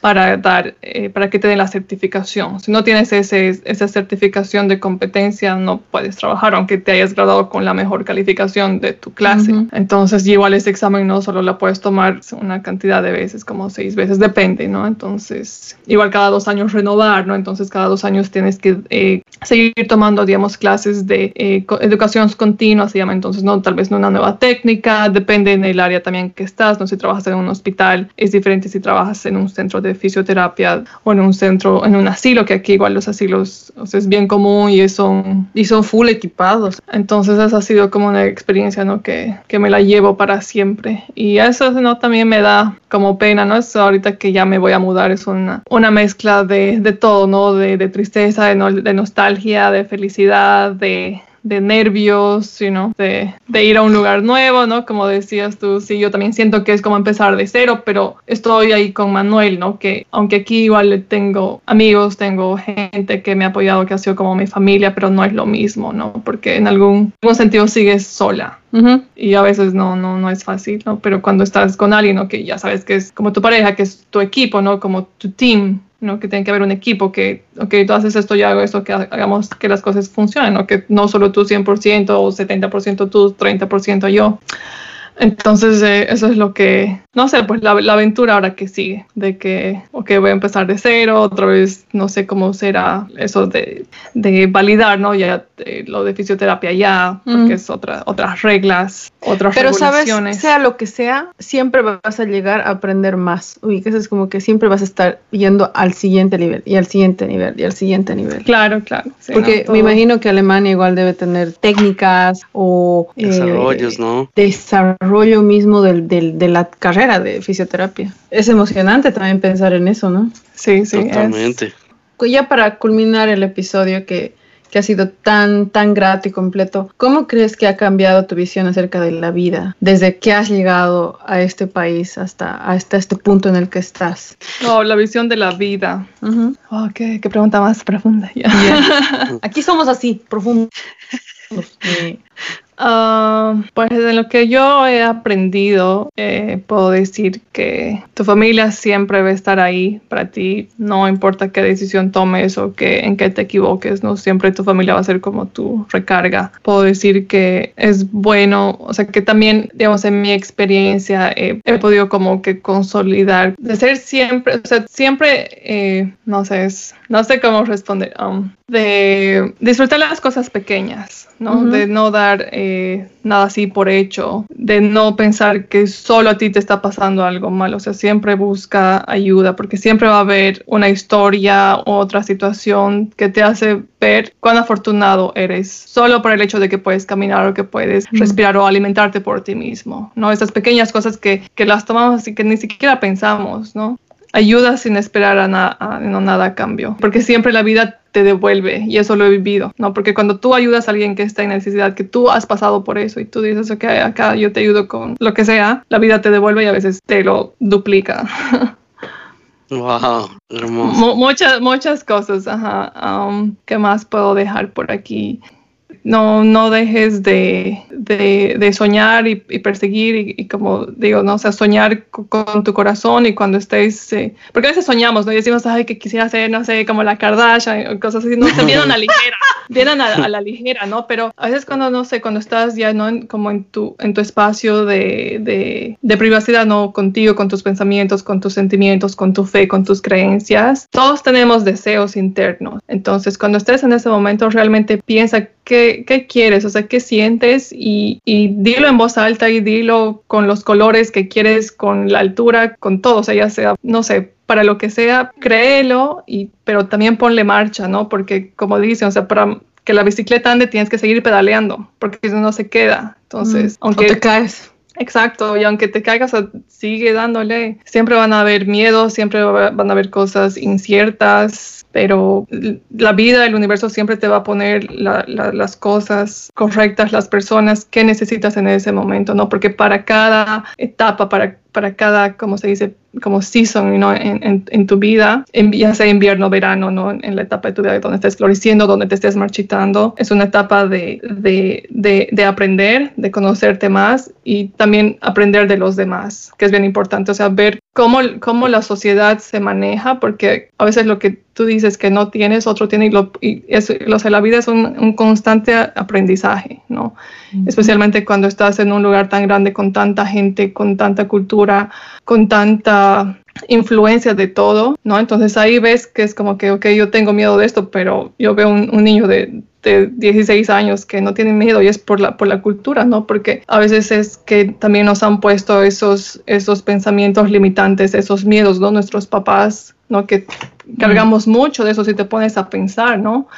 para dar, eh, para que te den la certificación. Si no tienes ese, esa certificación de competencia, no puedes trabajar, aunque te hayas graduado con la mejor calificación de tu clase. Entonces, igual ese examen no solo la puedes tomar una cantidad de veces, como seis veces, depende, ¿no? Entonces, igual cada dos años renovar, ¿no? Entonces, cada dos años tienes que eh, seguir tomando, digamos, clases de eh, educación continua, se llama entonces, ¿no? Tal vez no una nueva técnica, depende en el área también que estás, ¿no? Si trabajas en un hospital, es diferente si trabajas en un centro de fisioterapia o en un centro, en un asilo, que aquí igual los asilos o sea, es bien común y son, y son full equipados. Entonces, esa ha sido como una experiencia, ¿no? Que, que me la llevo para siempre. Y eso, ¿no? También me da como pena, ¿no? Es ahorita que ya me voy a mudar, es una, una mezcla de, de todo, ¿no? De, de tristeza, de, de nostalgia, de felicidad de, de nervios, you know, de, de, ir a un lugar nuevo, ¿no? Como decías tú, sí, yo también siento que es como empezar de cero, pero estoy ahí con Manuel, ¿no? Que aunque aquí igual tengo amigos, tengo gente que me ha apoyado, que ha sido como mi familia, pero no es lo mismo, ¿no? Porque en algún, algún sentido sigues sola. Y a veces no, no, no es fácil, ¿no? Pero cuando estás con alguien, ¿no? Que ya sabes que es como tu pareja, que es tu equipo, ¿no? Como tu team, ¿no? Que tiene que haber un equipo que, ok, tú haces esto, yo hago esto, que hagamos que las cosas funcionen, ¿no? Que no solo tú 100% o 70% tú, 30% yo. Entonces, eh, eso es lo que, no sé, pues la, la, aventura ahora que sigue, de que, ok, voy a empezar de cero, otra vez, no sé cómo será eso de, de validar, ¿no? Ya eh, lo de fisioterapia ya, porque es otra, otras reglas, otras Pero sabes, sea lo que sea, siempre vas a llegar a aprender más. Uy, que eso es como que siempre vas a estar yendo al siguiente nivel, y al siguiente nivel, y al siguiente nivel. Claro, claro. porque me imagino que Alemania igual debe tener técnicas o... Eh, Desarrollos, ¿no? Desarrollo mismo del, del, de la carrera de fisioterapia. Es emocionante también pensar en eso, ¿no? Sí, sí. Totalmente. Ya para culminar el episodio que, que ha sido tan, tan grato y completo, ¿cómo crees que ha cambiado tu visión acerca de la vida desde que has llegado a este país hasta, hasta este punto en el que estás? Oh, la visión de la vida. oh, qué, qué, pregunta más profunda. Aquí somos así, profundos. Uh, pues de lo que yo he aprendido, eh, puedo decir que tu familia siempre va a estar ahí para ti, no importa qué decisión tomes o que, en qué te equivoques, no siempre tu familia va a ser como tu recarga. Puedo decir que es bueno, o sea que también, digamos, en mi experiencia he podido como que consolidar, de ser siempre, o sea, siempre, eh, no sé, no sé cómo responder, um, de disfrutar las cosas pequeñas, ¿no? De no dar... Eh, nada así por hecho, de no pensar que solo a ti te está pasando algo malo, o sea, siempre busca ayuda, porque siempre va a haber una historia u otra situación que te hace ver cuán afortunado eres, solo por el hecho de que puedes caminar o que puedes respirar o alimentarte por ti mismo, ¿no? Esas pequeñas cosas que, que las tomamos y que ni siquiera pensamos, ¿no? Ayuda sin esperar a, nada a cambio, porque siempre la vida te devuelve y eso lo he vivido, ¿no? Porque cuando tú ayudas a alguien que está en necesidad, que tú has pasado por eso y tú dices, ok, acá yo te ayudo con lo que sea, la vida te devuelve y a veces te lo duplica. Wow, hermoso. muchas, muchas cosas, ajá. Um, ¿Qué más puedo dejar por aquí? No, no dejes de, de, soñar y, perseguir y, como digo, no o sea, soñar con, tu corazón y cuando estés, eh, porque a veces soñamos, ¿no? Y decimos, ay, que quisiera ser, no sé, como la Kardashian cosas así, no, se vienen a la ligera, vienen a, la ligera, ¿no? Pero a veces cuando, no sé, cuando estás ya, ¿no? como en tu, en tu espacio de, de, de privacidad, ¿no? Contigo, con tus pensamientos, con tus sentimientos, con tu fe, con tus creencias, todos tenemos deseos internos. Entonces, cuando estés en ese momento, realmente piensa qué, qué quieres, o sea, qué sientes y, y, dilo en voz alta y dilo con los colores que quieres, con la altura, con todo, o sea, ya sea, no sé, para lo que sea, créelo, y, pero también ponle marcha, ¿no? Porque como dicen, o sea, para que la bicicleta ande tienes que seguir pedaleando, porque si no se queda. Entonces, mm, aunque te caes. Exacto, y aunque te caigas, sigue dándole. Siempre van a haber miedos, siempre van a haber cosas inciertas, pero la vida, el universo siempre te va a poner las cosas correctas, las personas que necesitas en ese momento, ¿no? Porque para cada etapa, para, para cada, como se dice, como season ¿no? en, en, tu vida, ya sea invierno, verano, ¿no? en la etapa de tu vida donde estés floreciendo, donde te estés marchitando. Es una etapa de, de, de, de, aprender, de conocerte más y también aprender de los demás, que es bien importante. O sea, ver cómo, cómo la sociedad se maneja, porque a veces lo que tú dices que no tienes, otro tiene, y, lo, y es, lo, la vida es un, un constante aprendizaje, ¿no? Especialmente cuando estás en un lugar tan grande, con tanta gente, con tanta cultura, con tanta influencia de todo, ¿no? Entonces ahí ves que es como que, ok, yo tengo miedo de esto, pero yo veo un, un niño de, de 16 años que no tienen miedo y es por la, por la cultura, ¿no? Porque a veces es que también nos han puesto esos, esos pensamientos limitantes, esos miedos, ¿no? Nuestros papás, ¿no? Que cargamos mucho de eso si te pones a pensar, ¿no?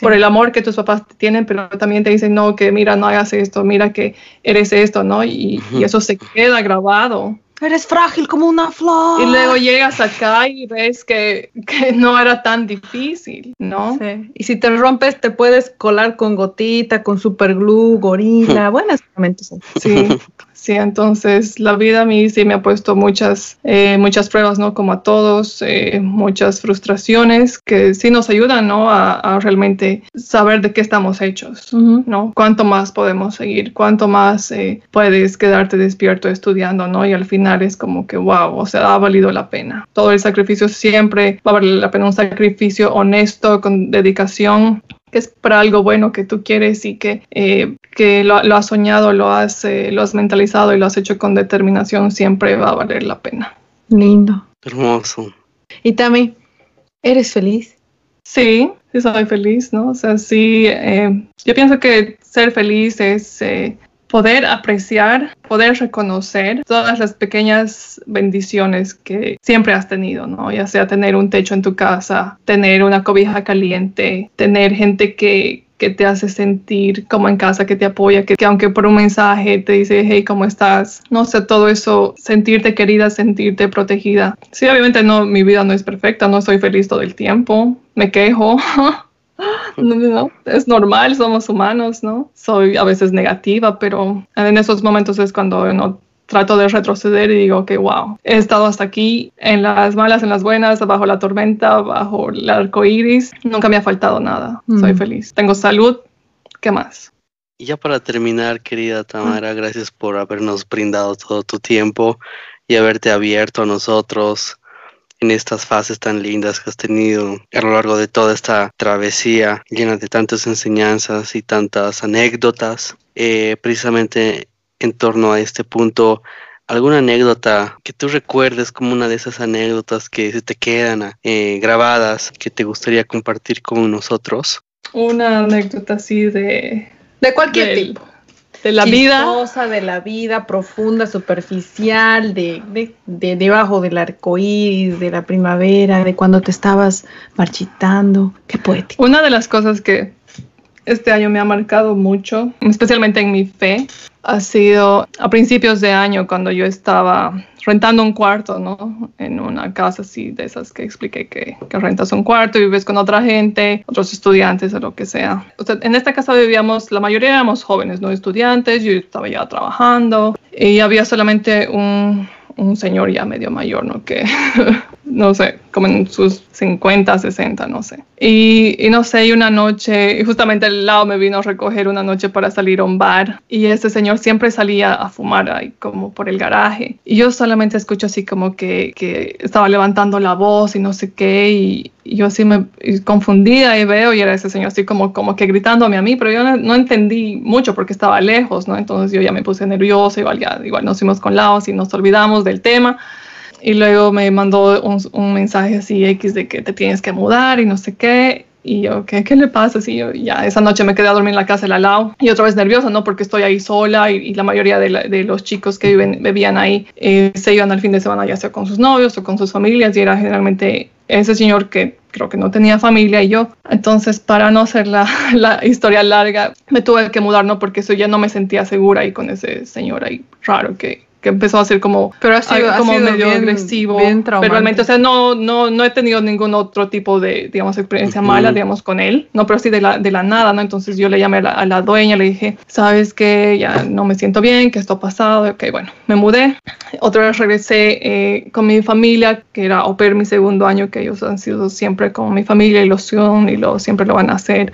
Por el amor que tus papás tienen, pero también te dicen, no, que mira, no hagas esto, mira que eres esto, ¿no? Y, y eso se queda grabado. Eres frágil como una flor. Y luego llegas acá y ves que, que no era tan difícil, ¿no? Sí. Y si te rompes, te puedes colar con gotita, con superglue, gorila. Buenas momentos. Sí. Sí, entonces la vida a mí sí me ha puesto muchas, eh, muchas pruebas, ¿no? Como a todos, eh, muchas frustraciones que sí nos ayudan, ¿no? A, realmente saber de qué estamos hechos, ¿no? Cuánto más podemos seguir, cuánto más eh, puedes quedarte despierto estudiando, ¿no? Y al final es como que, wow, o sea, ha valido la pena. Todo el sacrificio siempre va a valer la pena, un sacrificio honesto, con dedicación, que es para algo bueno que tú quieres y que, eh, que lo, has soñado, lo has, eh, lo has mentalizado y lo has hecho con determinación, siempre va a valer la pena. Lindo. Hermoso. Y también, ¿eres feliz? Sí, sí soy feliz, ¿no? O sea, sí, eh, yo pienso que ser feliz es poder apreciar, poder reconocer todas las pequeñas bendiciones que siempre has tenido, ¿no? Ya sea tener un techo en tu casa, tener una cobija caliente, tener gente que, que te hace sentir como en casa, que te apoya, que, que, aunque por un mensaje te dice, hey, ¿cómo estás? No sé, todo eso, sentirte querida, sentirte protegida. Sí, obviamente no, mi vida no es perfecta, no soy feliz todo el tiempo, me quejo. No, es normal, somos humanos, ¿no? Soy a veces negativa, pero en esos momentos es cuando no trato de retroceder y digo que, wow, he estado hasta aquí, en las malas, en las buenas, bajo la tormenta, bajo el arco iris, nunca me ha faltado nada, soy mm. feliz. Tengo salud, ¿qué más? Y ya para terminar, querida Tamara, gracias por habernos brindado todo tu tiempo y haberte abierto a nosotros en estas fases tan lindas que has tenido a lo largo de toda esta travesía llena de tantas enseñanzas y tantas anécdotas. Eh, precisamente en torno a este punto, alguna anécdota que tú recuerdes como una de esas anécdotas que se te quedan eh, grabadas que te gustaría compartir con nosotros? Una anécdota así de... De cualquier tipo de la vida. de la vida, profunda, superficial, de, de, debajo del arco iris, de la primavera, de cuando te estabas marchitando. Qué poético. Una de las cosas que este año me ha marcado mucho, especialmente en mi fe, ha sido a principios de año cuando yo estaba rentando un cuarto, ¿no? En una casa así de esas que expliqué que, que, rentas un cuarto y vives con otra gente, otros estudiantes o lo que sea. O sea, en esta casa vivíamos, la mayoría éramos jóvenes, no estudiantes, yo estaba ya trabajando y había solamente un, un señor ya medio mayor, ¿no? Que, no sé, como en sus 50, 60, no sé. Y, no sé, y una noche, justamente al lado me vino a recoger una noche para salir a un bar, y ese señor siempre salía a fumar ahí como por el garaje. Y yo solamente escucho así como que, que estaba levantando la voz y no sé qué, y, yo así me confundida y veo, y era ese señor así como, como que gritándome a mí, pero yo no, entendí mucho porque estaba lejos, ¿no? Entonces yo ya me puse nerviosa, igual ya, igual nos fuimos con lados y nos olvidamos del tema y luego me mandó un, un, mensaje así X de que te tienes que mudar y no sé qué. Y yo, ¿qué, qué le pasa? Así yo, ya esa noche me quedé a dormir en la casa de al lado y otra vez nerviosa, ¿no? Porque estoy ahí sola y, la mayoría de, de, los chicos que viven, vivían ahí eh, se iban al fin de semana ya sea con sus novios o con sus familias y era generalmente ese señor que creo que no tenía familia y yo. Entonces, para no hacer la, historia larga, me tuve que mudar, ¿no? Porque eso ya no me sentía segura ahí con ese señor ahí raro que, que empezó a ser como, pero ha sido, como medio agresivo. pero realmente, o sea, no, no, no he tenido ningún otro tipo de, digamos, experiencia mala, digamos, con él, no, pero sí de la, de la nada, ¿no? Entonces yo le llamé a la, dueña, le dije, sabes que ya no me siento bien, que esto ha pasado, ok, bueno, me mudé. Otra vez regresé eh, con mi familia, que era au mi segundo año, que ellos han sido siempre como mi familia, ilusión, y lo, siempre lo van a hacer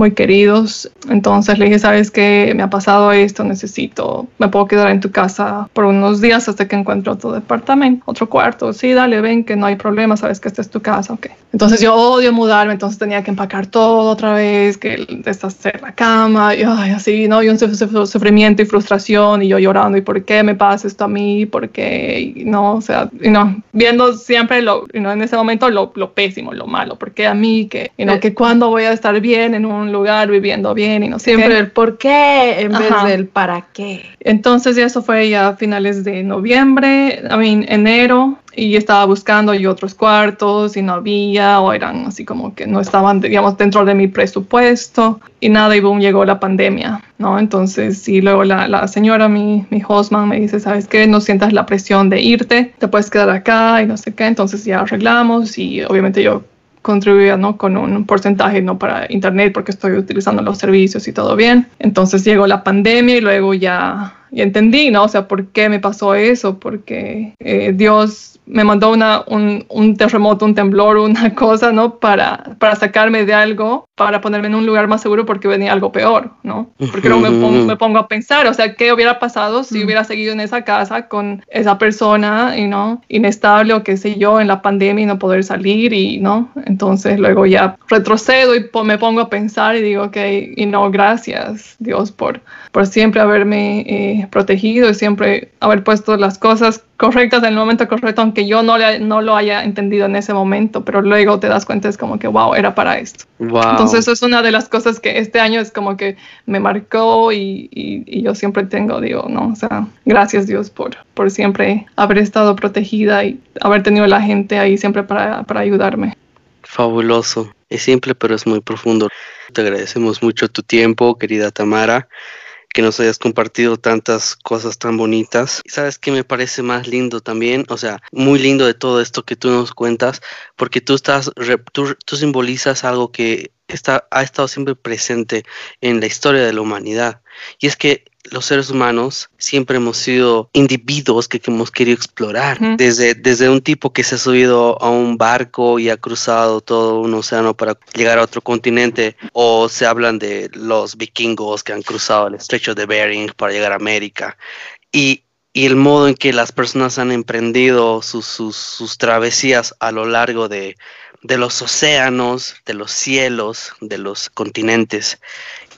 muy queridos. Entonces le dije, sabes que me ha pasado esto, necesito, me puedo quedar en tu casa por unos días hasta que encuentre otro departamento, otro cuarto. Sí, dale, ven, que no hay problema, sabes que esta es tu casa, ok. Entonces yo odio mudarme, entonces tenía que empacar todo otra vez, que deshacer la cama, y así, ¿no? Y un sufrimiento y frustración, y yo llorando, ¿y por qué me pasa esto a mí? ¿Por qué? Y no, o sea, y no, viendo siempre lo, y no en ese momento lo, lo pésimo, lo malo, ¿por qué a mí? Que, y no, que cuándo voy a estar bien en un lugar viviendo bien y no sé Siempre el por qué en vez del para qué. Entonces ya eso fue ya a finales de noviembre, a mí enero, y estaba buscando y otros cuartos y no había o eran así como que no estaban, digamos, dentro de mi presupuesto y nada, y boom, llegó la pandemia, ¿no? Entonces, y luego la, la señora, mi, mi hostman, me dice, ¿sabes qué? No sientas la presión de irte, te puedes quedar acá y no sé qué, entonces ya arreglamos y obviamente yo contribuía ¿no? con un porcentaje ¿no? para internet porque estoy utilizando los servicios y todo bien. Entonces llegó la pandemia y luego ya, ya entendí, ¿no? O sea, ¿por qué me pasó eso? Porque eh, Dios me mandó una, un, un, terremoto, un temblor, una cosa, ¿no? Para, para sacarme de algo, para ponerme en un lugar más seguro porque venía algo peor, ¿no? Porque luego me, pongo, me pongo a pensar, o sea, ¿qué hubiera pasado si hubiera seguido en esa casa con esa persona, y no, inestable o qué sé yo, en la pandemia y no poder salir y, ¿no? Entonces luego ya retrocedo y me pongo a pensar y digo, ok, y no, gracias Dios por, por siempre haberme eh, protegido y siempre haber puesto las cosas correctas en el momento correcto, aunque yo no, le, no lo haya entendido en ese momento, pero luego te das cuenta, es como que, wow, era para esto. Entonces eso es una de las cosas que este año es como que me marcó y, y, yo siempre tengo, digo, no, o sea, gracias Dios por, por siempre haber estado protegida y haber tenido la gente ahí siempre para, para ayudarme. Fabuloso. Es simple, pero es muy profundo. Te agradecemos mucho tu tiempo, querida Tamara que nos hayas compartido tantas cosas tan bonitas. Sabes que me parece más lindo también, o sea, muy lindo de todo esto que tú nos cuentas, porque tú estás, tú simbolizas algo que está, ha estado siempre presente en la historia de la humanidad. Y es que los seres humanos siempre hemos sido individuos que, hemos querido explorar. desde, desde un tipo que se ha subido a un barco y ha cruzado todo un océano para llegar a otro continente, o se hablan de los vikingos que han cruzado el estrecho de Bering para llegar a América. Y, y el modo en que las personas han emprendido sus, sus, sus travesías a lo largo de, de los océanos, de los cielos, de los continentes.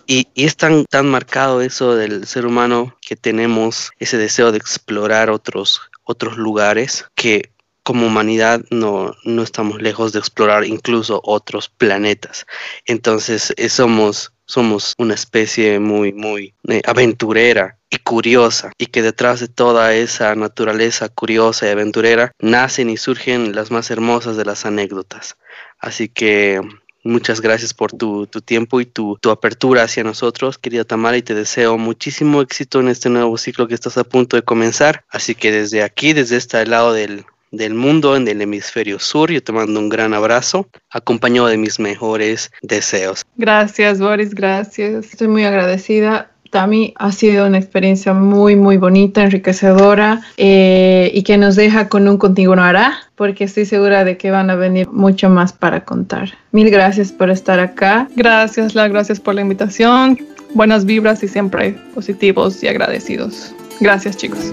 Y, es tan, tan marcado eso del ser humano que tenemos ese deseo de explorar otros, otros lugares que como humanidad no, no estamos lejos de explorar incluso otros planetas. Entonces eh, somos, somos una especie muy, muy eh, aventurera y curiosa y que detrás de toda esa naturaleza curiosa y aventurera nacen y surgen las más hermosas de las anécdotas. Así que Muchas gracias por tu, tiempo y tu, apertura hacia nosotros, querida Tamara, y te deseo muchísimo éxito en este nuevo ciclo que estás a punto de comenzar. Así que desde aquí, desde este lado del, del mundo, en el hemisferio sur, yo te mando un gran abrazo, acompañado de mis mejores deseos. Gracias, Boris, gracias. Estoy muy agradecida Tami, ha sido una experiencia muy, muy bonita, enriquecedora eh, y que nos deja con un continuará, porque estoy segura de que van a venir mucho más para contar. Mil gracias por estar acá. Gracias, La, gracias por la invitación. Buenas vibras y siempre positivos y agradecidos. Gracias, chicos.